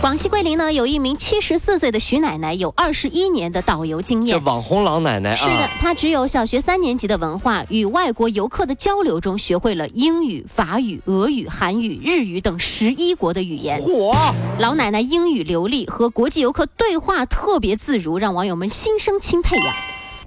广西桂林呢，有一名七十四岁的徐奶奶，有二十一年的导游经这验。网红老奶奶啊，是的，她只有小学三年级的文化，与外国游客的交流中学会了英语、法语、俄语、韩语、日语等十一国的语言。火老奶奶英语流利，和国际游客对话特别自如，让网友们心生钦佩呀。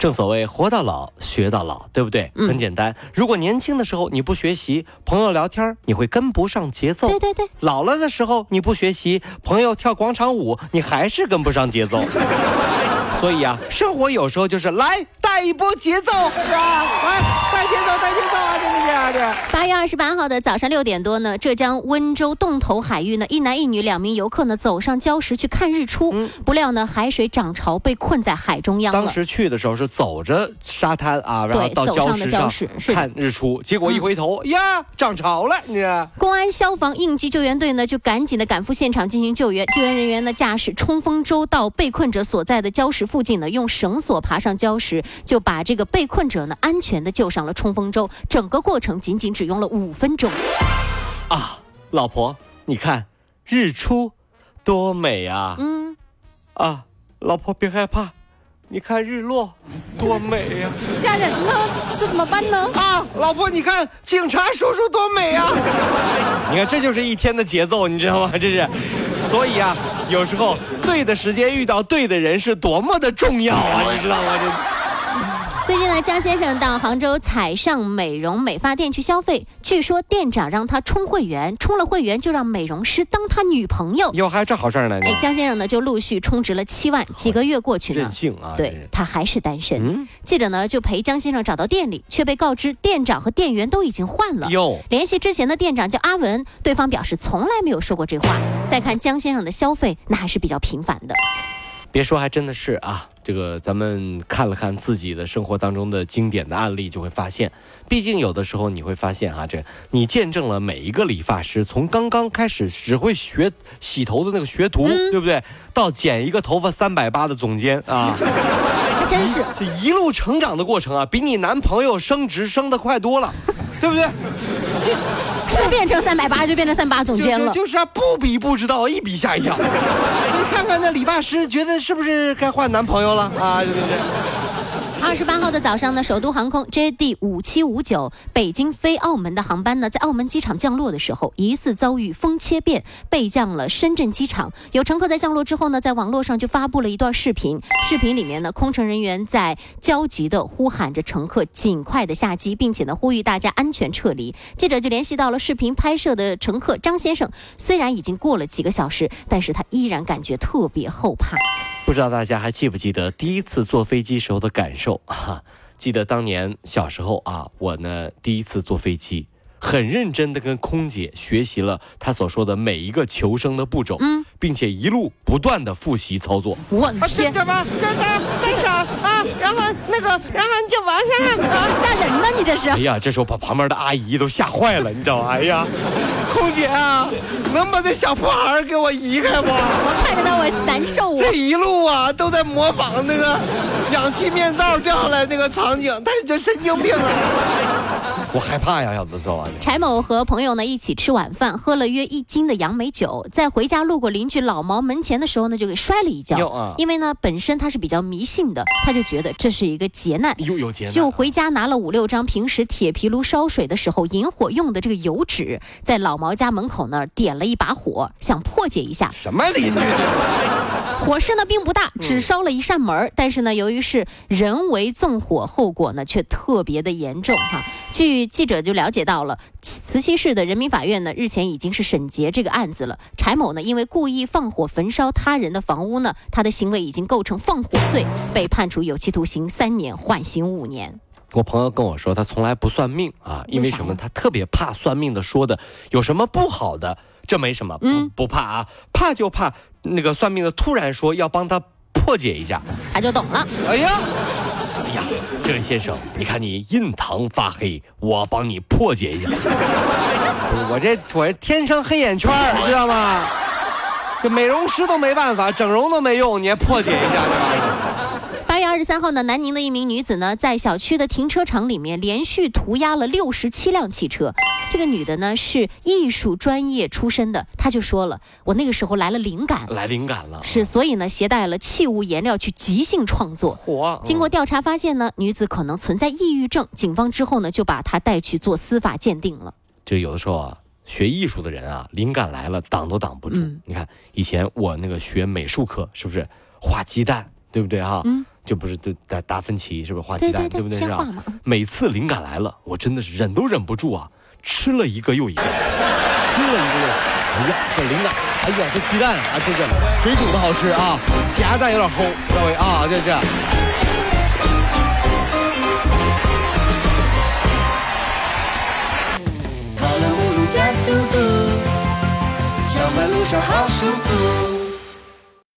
正所谓活到老学到老，对不对？嗯很简单，如果年轻的时候你不学习，朋友聊天你会跟不上节奏。对对对，老了的时候你不学习，朋友跳广场舞，你还是跟不上节奏。所以啊，生活有时候就是来带一波节奏，是吧？来带节奏，带节奏啊！真的是啊，这。八月二十八号的早上六点多呢，浙江温州洞头海域呢，一男一女两名游客呢走上礁石去看日出，不料呢海水涨潮被困在海中央了。当时去的时候是走着沙滩啊，然后到礁石看日出，结果一回头、呀，涨潮了，你这。公安、消防、应急救援队呢就赶紧的赶赴现场进行救援。救援人员呢驾驶冲锋舟到被困者所在的礁石附近呢，用绳索爬上礁石，就把这个被困者呢安全的救上了冲锋舟。整个过程仅仅只用了五分钟。啊，老婆，你看日出多美啊！嗯，啊，老婆别害怕，你看日落多美呀、吓人呢，这怎么办呢？啊！老婆，你看警察叔叔多美呀、你看这就是一天的节奏，你知道吗？这是，所以啊，有时候对的时间遇到对的人是多么的重要啊，你知道吗？这。最近呢，江先生到杭州彩尚美容美发店去消费，据说店长让他充会员，充了会员就让美容师当他女朋友。哟，还有这好事儿呢！哎，江先生呢就陆续充值了七万，几个月过去呢任，性啊！对他还是单身。嗯记者呢就陪江先生找到店里，却被告知店长和店员都已经换了。哟，联系之前的店长叫阿文，对方表示从来没有说过这话。再看江先生的消费，那还是比较频繁的。别说，还真的是啊。这个咱们看了看自己的生活当中的经典的案例，就会发现，毕竟有的时候你会发现啊，这你见证了每一个理发师从刚刚开始只会学洗头的那个学徒，对不对？到剪一个头发三百八的总监啊，还真是。这一路成长的过程啊，比你男朋友升职升得快多了，对不对？就 变成三百八就变成三八总监了。就就是啊，不比不知道，一比吓一跳。所以看看那理发师，觉得是不是该换男朋友了啊？对对对。二十八号的早上呢，首都航空 JD 五七五九北京飞澳门的航班呢，在澳门机场降落的时候，疑似遭遇风切变，被降了深圳机场。有乘客在降落之后呢，在网络上就发布了一段视频，视频里面呢，空乘人员在焦急地呼喊着乘客尽快的下机，并且呢，呼吁大家安全撤离。记者就联系到了视频拍摄的乘客张先生，虽然已经过了几个小时，但是他依然感觉特别后怕。不知道大家还记不记得第一次坐飞机时候的感受啊？记得当年小时候啊，我呢第一次坐飞机，很认真的跟空姐学习了她所说的每一个求生的步骤，嗯，并且一路不断的复习操作。我的天！怎么？干干干啥啊？然后那个，然后你就完事儿啊，吓人呢！你这是哎。呀，这时候把旁边的阿姨都吓坏了，你知道吗？哎呀，空姐啊，能把这小破孩给我移开不？我看着他，我难受啊！这一路啊，都在模仿那个氧气面罩掉下来那个场景，他这神经病啊！我害怕呀，有的时候啊。柴某和朋友呢一起吃晚饭，喝了约一斤的杨梅酒，在回家路过邻居老毛门前的时候呢，就给摔了一跤。啊因为呢本身他是比较迷信的，他就觉得这是一个劫难。有有劫难就回家拿了五六张平时铁皮炉烧水的时候引火用的这个油纸，在老毛家门口那儿点了一把火，想破解一下。什么邻居？火势呢并不大，只烧了一扇门儿但是呢，由于是人为纵火，后果呢却特别的严重哈。据记者就了解到了，慈溪市的人民法院呢日前已经是审结这个案子了。柴某呢因为故意放火焚烧他人的房屋呢，他的行为已经构成放火罪，被判处有期徒刑三年，缓刑五年。我朋友跟我说，他从来不算命啊，因为什么？他特别怕算命的说的有什么不好的，这没什么，不嗯不怕啊，怕就怕那个算命的突然说要帮他破解一下。他就懂了。哎呀，这位先生，你看你印堂发黑，我帮你破解一下。我这我这天生黑眼圈，知道吗？这美容师都没办法，整容都没用，你还破解一下八月二十三号呢，南宁的一名女子呢，在小区的停车场里面连续涂鸦了六十七辆汽车。这个女的呢是艺术专业出身的，她就说了，我那个时候来了灵感，来灵感了，是，所以呢携带了器物颜料去即兴创作。火。经过调查发现呢，女子可能存在抑郁症，警方之后呢就把她带去做司法鉴定了。这有的时候啊，学艺术的人啊，灵感来了挡都挡不住。嗯你看以前我那个学美术课，是不是画鸡蛋，对不对哈？嗯，就不是对达达芬奇是不是画鸡蛋，对对对不对？是吧？每次灵感来了，我真的是忍都忍不住啊，吃了一个又一个，吃了一个又。哎呀，这灵感，哎呀，这鸡蛋啊，这个水煮的好吃啊，夹蛋有点齁，各位啊，这是。跑了五路加速度，上班路上好舒服。